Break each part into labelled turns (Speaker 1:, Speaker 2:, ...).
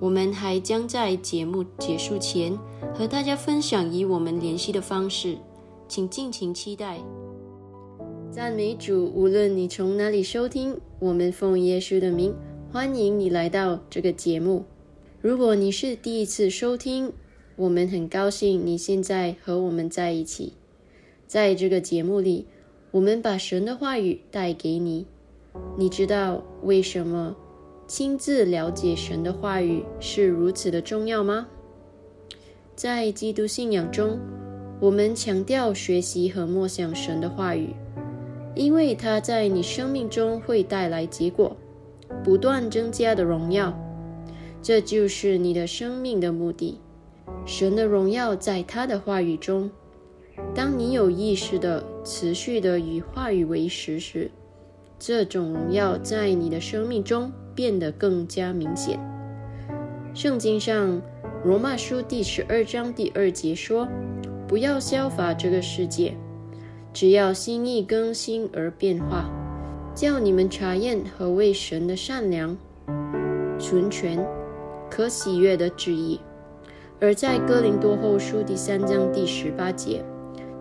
Speaker 1: 我们还将在节目结束前和大家分享与我们联系的方式，请尽情期待。赞美主！无论你从哪里收听，我们奉耶稣的名欢迎你来到这个节目。如果你是第一次收听，我们很高兴你现在和我们在一起。在这个节目里，我们把神的话语带给你。你知道为什么？亲自了解神的话语是如此的重要吗？在基督信仰中，我们强调学习和默想神的话语，因为它在你生命中会带来结果，不断增加的荣耀。这就是你的生命的目的。神的荣耀在他的话语中。当你有意识的、持续的与话语为食时，这种荣耀在你的生命中变得更加明显。圣经上罗马书第十二章第二节说。不要效法这个世界，只要心意更新而变化，叫你们查验何为神的善良、纯全、可喜悦的旨意。而在哥林多后书第三章第十八节，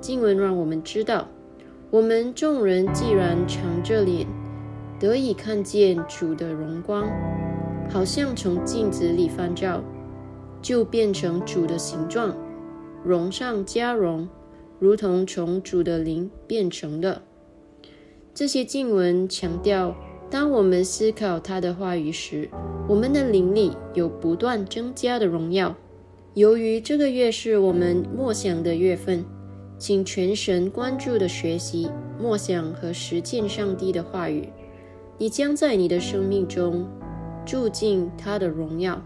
Speaker 1: 经文让我们知道，我们众人既然长着脸，得以看见主的荣光，好像从镜子里翻照，就变成主的形状。荣上加荣，如同从主的灵变成的。这些经文强调，当我们思考他的话语时，我们的灵里有不断增加的荣耀。由于这个月是我们默想的月份，请全神贯注的学习、默想和实践上帝的话语，你将在你的生命中住进他的荣耀。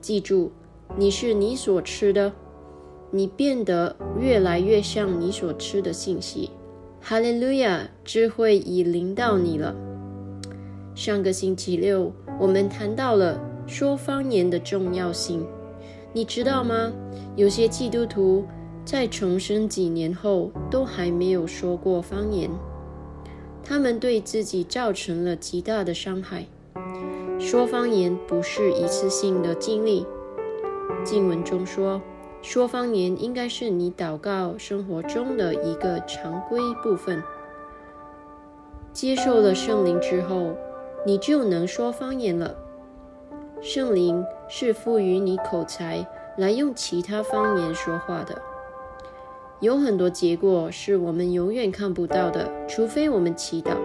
Speaker 1: 记住，你是你所吃的。你变得越来越像你所吃的信息。哈利路亚，智慧已临到你了。上个星期六，我们谈到了说方言的重要性。你知道吗？有些基督徒在重生几年后都还没有说过方言，他们对自己造成了极大的伤害。说方言不是一次性的经历。经文中说。说方言应该是你祷告生活中的一个常规部分。接受了圣灵之后，你就能说方言了。圣灵是赋予你口才来用其他方言说话的。有很多结果是我们永远看不到的，除非我们祈祷。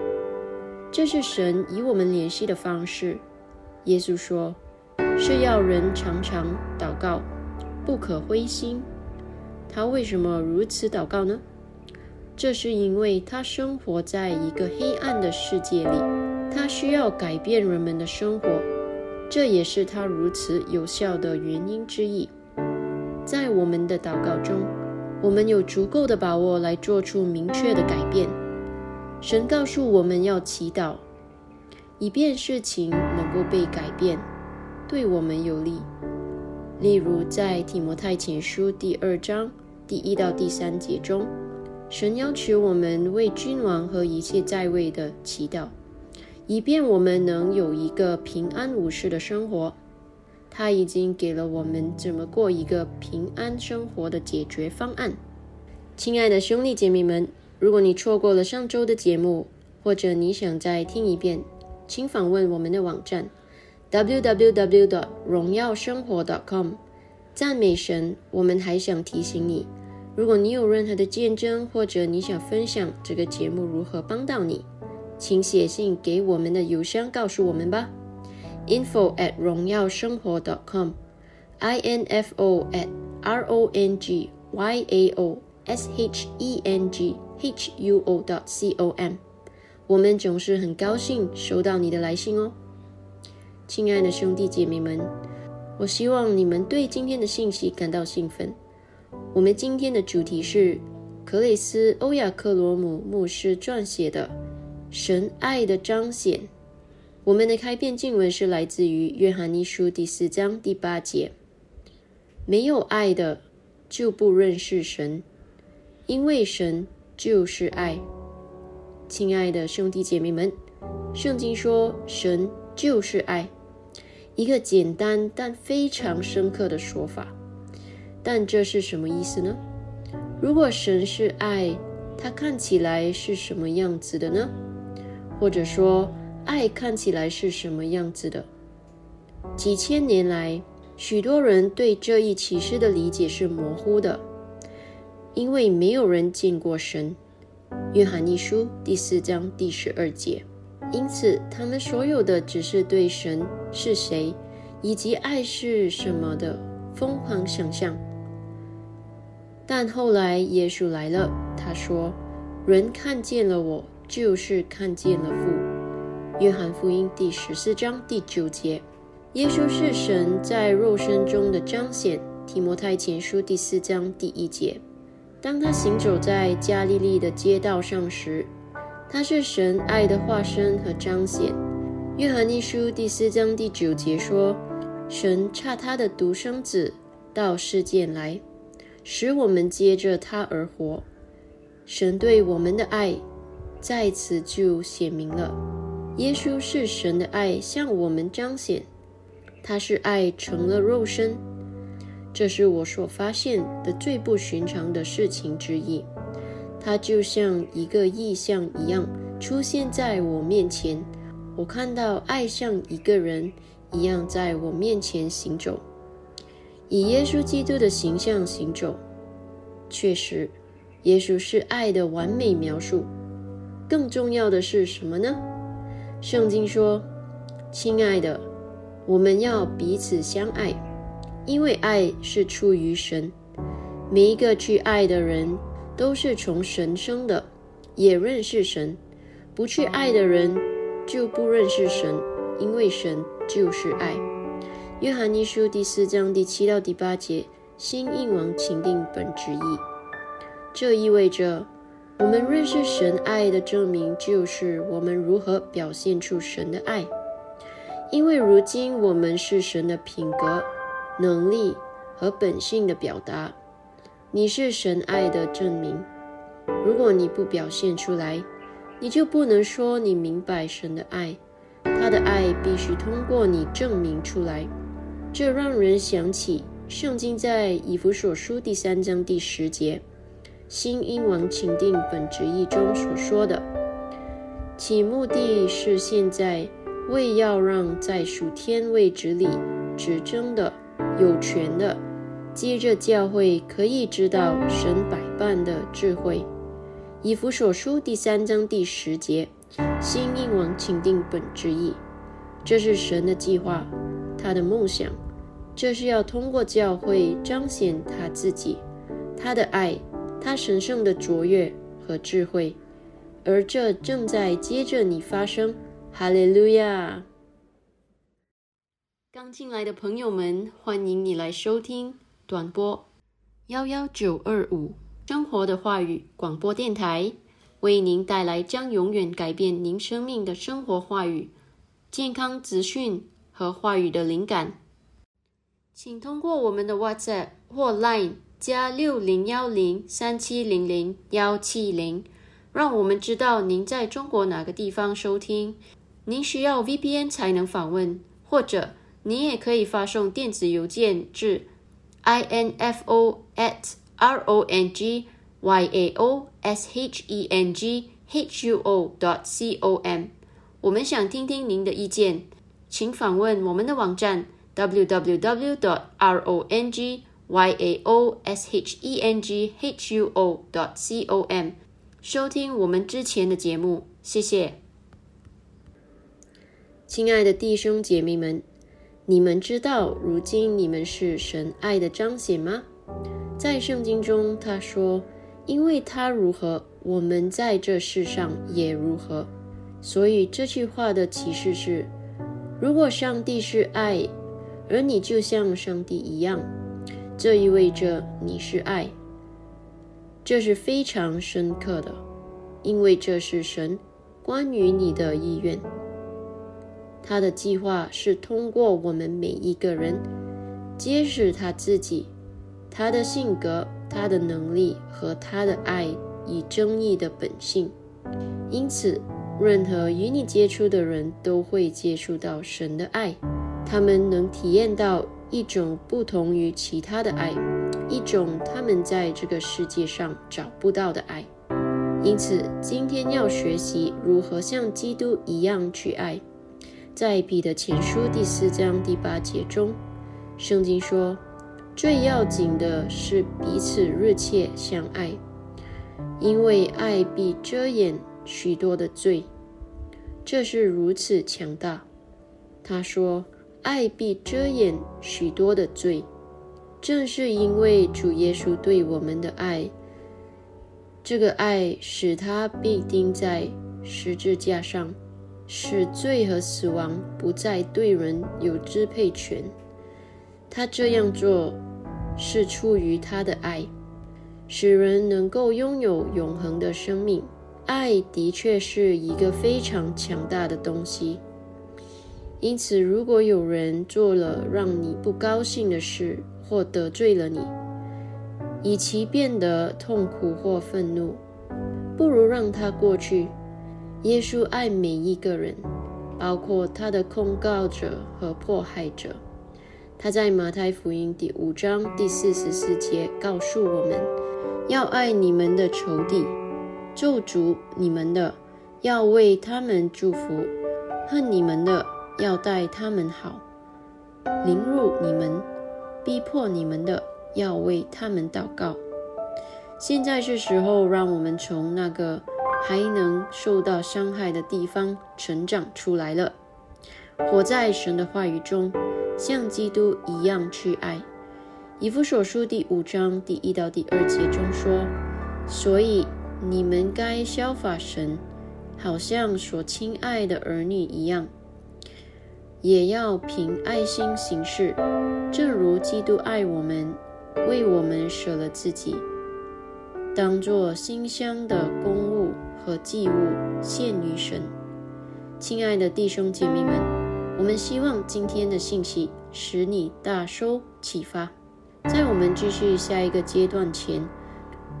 Speaker 1: 这是神与我们联系的方式。耶稣说，是要人常常祷告。不可灰心。他为什么如此祷告呢？这是因为他生活在一个黑暗的世界里，他需要改变人们的生活，这也是他如此有效的原因之一。在我们的祷告中，我们有足够的把握来做出明确的改变。神告诉我们要祈祷，以便事情能够被改变，对我们有利。例如，在提摩太前书第二章第一到第三节中，神要求我们为君王和一切在位的祈祷，以便我们能有一个平安无事的生活。他已经给了我们怎么过一个平安生活的解决方案。亲爱的兄弟姐妹们，如果你错过了上周的节目，或者你想再听一遍，请访问我们的网站。www. 的荣耀生活 .com，赞美神！我们还想提醒你，如果你有任何的见证，或者你想分享这个节目如何帮到你，请写信给我们的邮箱告诉我们吧。Info at 荣耀生活 dot .com，i n f o at r o n g y a o s h e n g h u o. dot c o m，我们总是很高兴收到你的来信哦。亲爱的兄弟姐妹们，我希望你们对今天的信息感到兴奋。我们今天的主题是克雷斯·欧亚克罗姆牧师撰写的《神爱的彰显》。我们的开篇经文是来自于约翰一书第四章第八节：“没有爱的，就不认识神，因为神就是爱。”亲爱的兄弟姐妹们，圣经说神就是爱。一个简单但非常深刻的说法，但这是什么意思呢？如果神是爱，它看起来是什么样子的呢？或者说，爱看起来是什么样子的？几千年来，许多人对这一启示的理解是模糊的，因为没有人见过神。约翰一书第四章第十二节。因此，他们所有的只是对神是谁以及爱是什么的疯狂想象。但后来耶稣来了，他说：“人看见了我，就是看见了父。”约翰福音第十四章第九节。耶稣是神在肉身中的彰显。提摩太前书第四章第一节。当他行走在加利利的街道上时，他是神爱的化身和彰显。约翰一书第四章第九节说：“神差他的独生子到世间来，使我们接着他而活。”神对我们的爱在此就显明了。耶稣是神的爱向我们彰显，他是爱成了肉身。这是我所发现的最不寻常的事情之一。它就像一个意象一样出现在我面前。我看到爱像一个人一样在我面前行走，以耶稣基督的形象行走。确实，耶稣是爱的完美描述。更重要的是什么呢？圣经说：“亲爱的，我们要彼此相爱。”因为爱是出于神，每一个去爱的人都是从神生的，也认识神；不去爱的人就不认识神，因为神就是爱。约翰一书第四章第七到第八节，新印王钦定本旨意。这意味着，我们认识神爱的证明就是我们如何表现出神的爱。因为如今我们是神的品格。能力和本性的表达，你是神爱的证明。如果你不表现出来，你就不能说你明白神的爱。他的爱必须通过你证明出来。这让人想起圣经在以弗所书第三章第十节，新英王钦定本旨意中所说的，其目的是现在为要让在属天位置里执政的。有权的，接着教会可以知道神百般的智慧。以弗所书第三章第十节，新英王钦定本旨意，这是神的计划，他的梦想，这是要通过教会彰显他自己，他的爱，他神圣的卓越和智慧，而这正在接着你发生。哈利路亚。刚进来的朋友们，欢迎你来收听短波幺幺九二五生活的话语广播电台，为您带来将永远改变您生命的生活话语、健康资讯和话语的灵感。请通过我们的 WhatsApp 或 Line 加六零幺零三七零零幺七零，让我们知道您在中国哪个地方收听。您需要 VPN 才能访问，或者。你也可以发送电子邮件至 info at r o n g y a o s h e n g h u o dot c o m。我们想听听您的意见，请访问我们的网站 www dot r o n g y a o s h e n g h u o dot c o m，收听我们之前的节目。谢谢，亲爱的弟兄姐妹们。你们知道，如今你们是神爱的彰显吗？在圣经中，他说：“因为他如何，我们在这世上也如何。”所以这句话的启示是：如果上帝是爱，而你就像上帝一样，这意味着你是爱。这是非常深刻的，因为这是神关于你的意愿。他的计划是通过我们每一个人揭示他自己、他的性格、他的能力和他的爱以争议的本性。因此，任何与你接触的人都会接触到神的爱，他们能体验到一种不同于其他的爱，一种他们在这个世界上找不到的爱。因此，今天要学习如何像基督一样去爱。在彼得前书第四章第八节中，圣经说：“最要紧的是彼此热切相爱，因为爱必遮掩许多的罪。”这是如此强大。他说：“爱必遮掩许多的罪。”正是因为主耶稣对我们的爱，这个爱使他被钉在十字架上，使罪和死亡不再对人有支配权。他这样做是出于他的爱，使人能够拥有永恒的生命。爱的确是一个非常强大的东西。因此，如果有人做了让你不高兴的事，或得罪了你，以其变得痛苦或愤怒，不如让他过去。耶稣爱每一个人，包括他的控告者和迫害者。他在马太福音第五章第四十四节告诉我们：要爱你们的仇敌，咒诅你们的，要为他们祝福；恨你们的。要待他们好，凌辱你们、逼迫你们的，要为他们祷告。现在是时候，让我们从那个还能受到伤害的地方成长出来了，活在神的话语中，像基督一样去爱。以弗所书第五章第一到第二节中说：“所以你们该效法神，好像所亲爱的儿女一样。”也要凭爱心行事，正如基督爱我们，为我们舍了自己，当作馨香的公物和祭物献于神。亲爱的弟兄姐妹们，我们希望今天的信息使你大受启发。在我们继续下一个阶段前，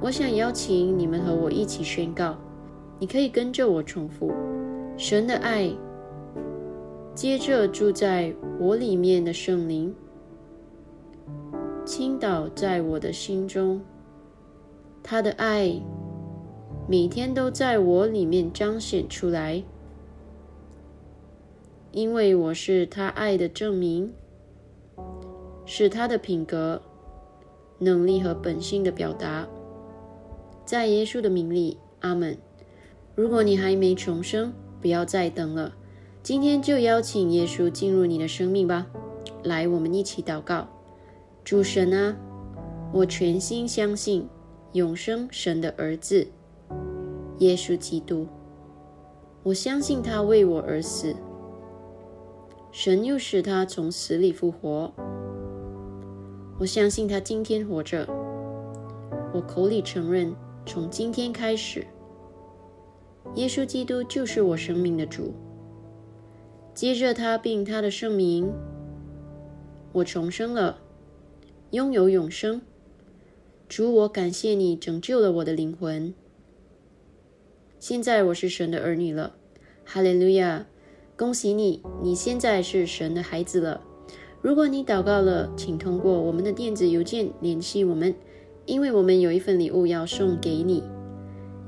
Speaker 1: 我想邀请你们和我一起宣告。你可以跟着我重复：神的爱。接着住在我里面的圣灵，倾倒在我的心中，他的爱每天都在我里面彰显出来，因为我是他爱的证明，是他的品格、能力和本性的表达。在耶稣的名里，阿门。如果你还没重生，不要再等了。今天就邀请耶稣进入你的生命吧，来，我们一起祷告。主神啊，我全心相信永生神的儿子耶稣基督，我相信他为我而死，神又使他从死里复活。我相信他今天活着，我口里承认，从今天开始，耶稣基督就是我生命的主。接着他并他的圣名，我重生了，拥有永生。主，我感谢你拯救了我的灵魂。现在我是神的儿女了，哈利路亚！恭喜你，你现在是神的孩子了。如果你祷告了，请通过我们的电子邮件联系我们，因为我们有一份礼物要送给你。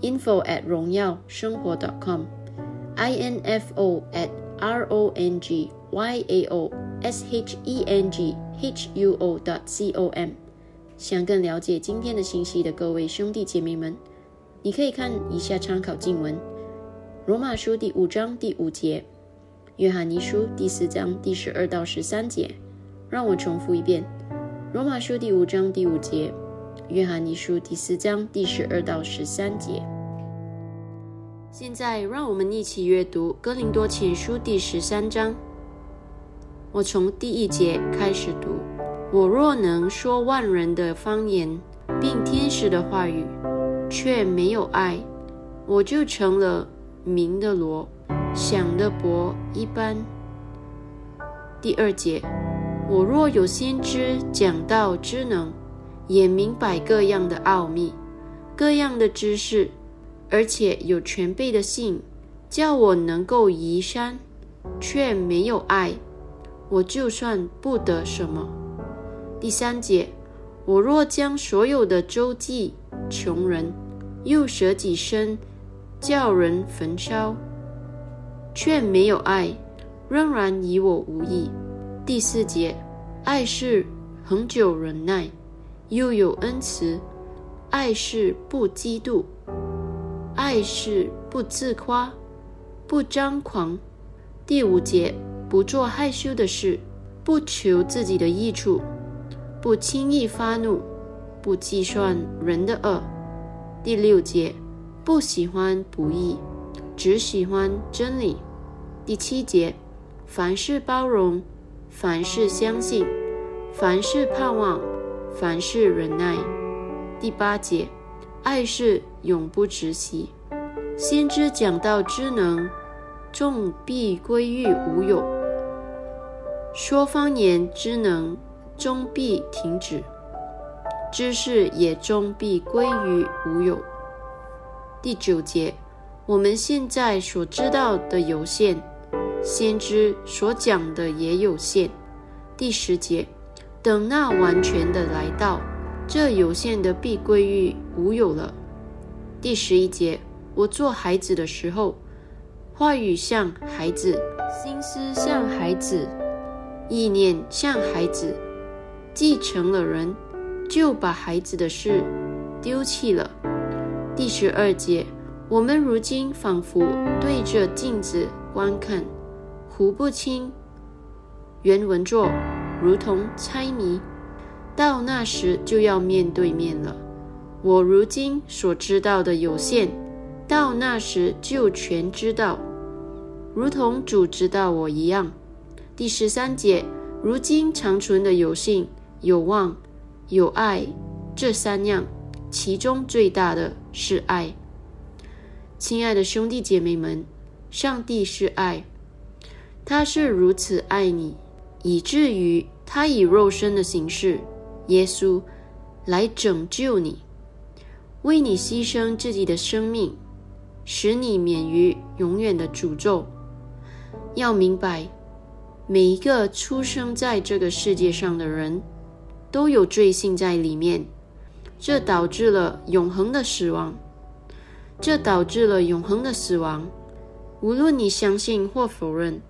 Speaker 1: info at 荣耀生活 .com，i n f o at r o n g y a o s h e n g h u o dot c o m，想更了解今天的信息的各位兄弟姐妹们，你可以看以下参考经文：罗马书第五章第五节，约翰尼书第四章第十二到十三节。让我重复一遍：罗马书第五章第五节，约翰尼书第四章第十二到十三节。现在，让我们一起阅读《哥林多前书》第十三章。我从第一节开始读：我若能说万人的方言，并天使的话语，却没有爱，我就成了明的罗，响的钹一般。第二节：我若有先知讲道之能，也明白各样的奥秘，各样的知识。而且有全备的信，叫我能够移山，却没有爱，我就算不得什么。第三节，我若将所有的周济穷人，又舍己身，叫人焚烧，却没有爱，仍然与我无益。第四节，爱是恒久忍耐，又有恩慈，爱是不嫉妒。爱是不自夸，不张狂。第五节，不做害羞的事，不求自己的益处，不轻易发怒，不计算人的恶。第六节，不喜欢不义，只喜欢真理。第七节，凡事包容，凡事相信，凡事盼望，凡事忍耐。第八节，爱是永不止息。先知讲到知能，众必归于无有；说方言之能，终必停止；知识也终必归于无有。第九节，我们现在所知道的有限，先知所讲的也有限。第十节，等那完全的来到。这有限的必归于无有了。第十一节，我做孩子的时候，话语像孩子，心思像孩子，意念像孩子。继承了人，就把孩子的事丢弃了。第十二节，我们如今仿佛对着镜子观看，糊不清。原文作，如同猜谜。到那时就要面对面了。我如今所知道的有限，到那时就全知道，如同主知道我一样。第十三节，如今长存的有信、有望、有爱，这三样，其中最大的是爱。亲爱的兄弟姐妹们，上帝是爱，他是如此爱你，以至于他以肉身的形式。耶稣来拯救你，为你牺牲自己的生命，使你免于永远的诅咒。要明白，每一个出生在这个世界上的人都有罪性在里面，这导致了永恒的死亡。这导致了永恒的死亡。无论你相信或否认，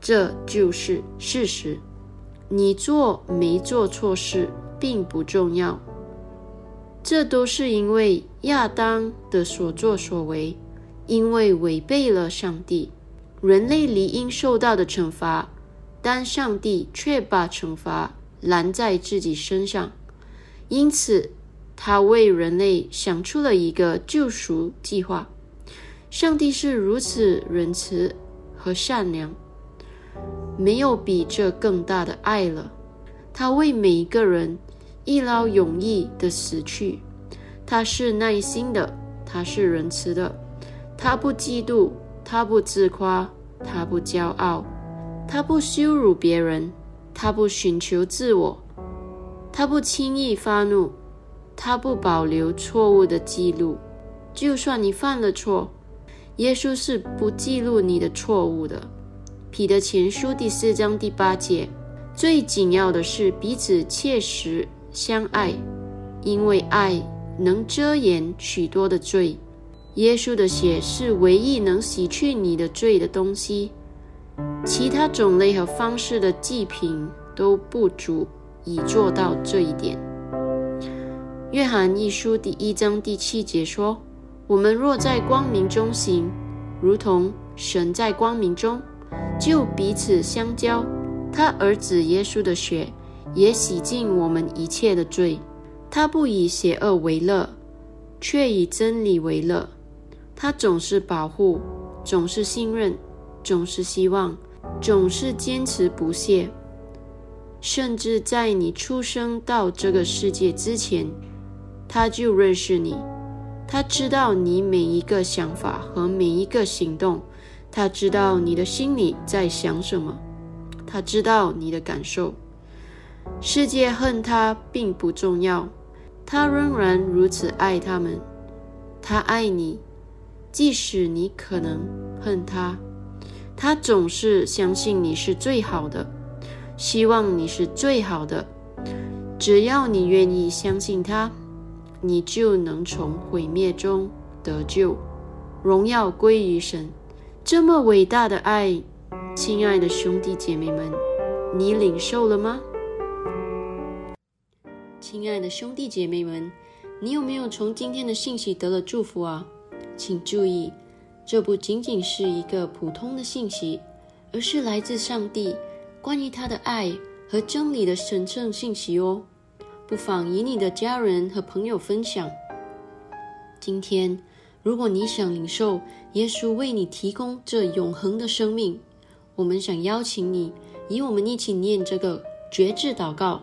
Speaker 1: 这就是事实。你做没做错事？并不重要，这都是因为亚当的所作所为，因为违背了上帝，人类理应受到的惩罚，但上帝却把惩罚拦在自己身上，因此他为人类想出了一个救赎计划。上帝是如此仁慈和善良，没有比这更大的爱了。他为每一个人。一劳永逸的死去，他是耐心的，他是仁慈的，他不嫉妒，他不自夸，他不骄傲，他不羞辱别人，他不寻求自我，他不轻易发怒，他不保留错误的记录。就算你犯了错，耶稣是不记录你的错误的。彼得前书第四章第八节，最紧要的是彼此切实。相爱，因为爱能遮掩许多的罪。耶稣的血是唯一能洗去你的罪的东西，其他种类和方式的祭品都不足以做到这一点。约翰一书第一章第七节说：“我们若在光明中行，如同神在光明中，就彼此相交。他儿子耶稣的血。”也洗净我们一切的罪。他不以邪恶为乐，却以真理为乐。他总是保护，总是信任，总是希望，总是坚持不懈。甚至在你出生到这个世界之前，他就认识你。他知道你每一个想法和每一个行动。他知道你的心里在想什么。他知道你的感受。世界恨他并不重要，他仍然如此爱他们。他爱你，即使你可能恨他。他总是相信你是最好的，希望你是最好的。只要你愿意相信他，你就能从毁灭中得救，荣耀归于神。这么伟大的爱，亲爱的兄弟姐妹们，你领受了吗？亲爱的兄弟姐妹们，你有没有从今天的信息得了祝福啊？请注意，这不仅仅是一个普通的信息，而是来自上帝关于他的爱和真理的神圣信息哦。不妨与你的家人和朋友分享。今天，如果你想领受耶稣为你提供这永恒的生命，我们想邀请你，与我们一起念这个绝志祷告，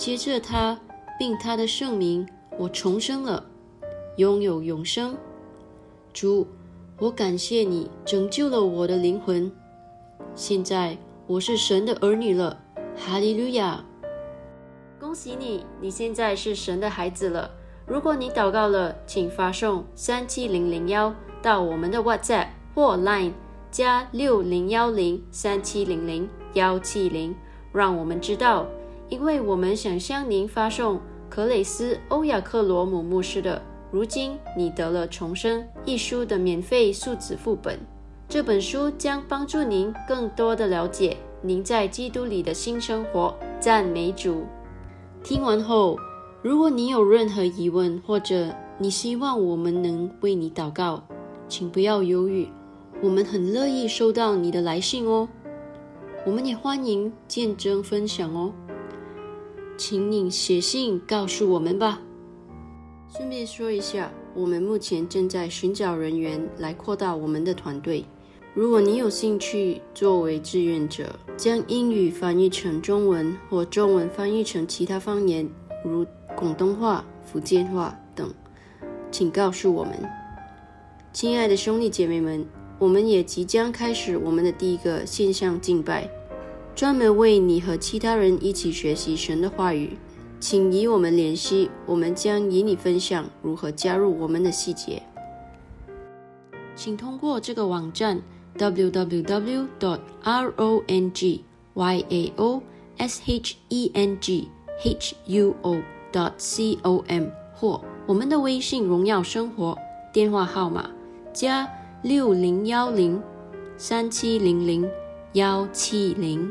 Speaker 1: 接着他并他的圣名，我重生了，拥有永生。主，我感谢你拯救了我的灵魂。现在我是神的儿女了，哈利路亚！恭喜你，你现在是神的孩子了。如果你祷告了，请发送三七零零幺。到我们的 WhatsApp 或 Line 加六零幺零三七零零幺七零，让我们知道，因为我们想向您发送克雷斯欧亚克罗姆牧师的《如今你得了重生》一书的免费数字副本。这本书将帮助您更多的了解您在基督里的新生活。赞美主！听完后，如果你有任何疑问，或者你希望我们能为你祷告，请不要犹豫，我们很乐意收到你的来信哦。我们也欢迎见证分享哦，请你写信告诉我们吧。顺便说一下，我们目前正在寻找人员来扩大我们的团队。如果你有兴趣作为志愿者，将英语翻译成中文或中文翻译成其他方言，如广东话、福建话等，请告诉我们。亲爱的兄弟姐妹们，我们也即将开始我们的第一个线上敬拜，专门为你和其他人一起学习神的话语。请与我们联系，我们将与你分享如何加入我们的细节。请通过这个网站 www.dot.rongyao.shenghuo.dot.com 或我们的微信“荣耀生活”电话号码。加六零幺零三七零零幺七零，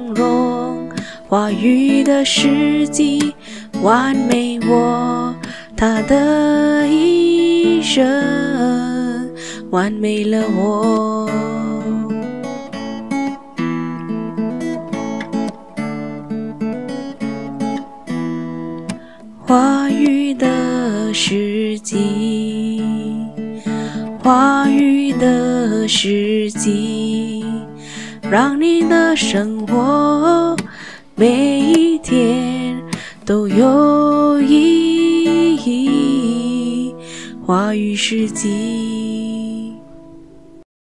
Speaker 2: 话语的时机完美我，他的一生。完美了我，话语的时机，话语的时机，让你的生活每一天都有意义。话语时机。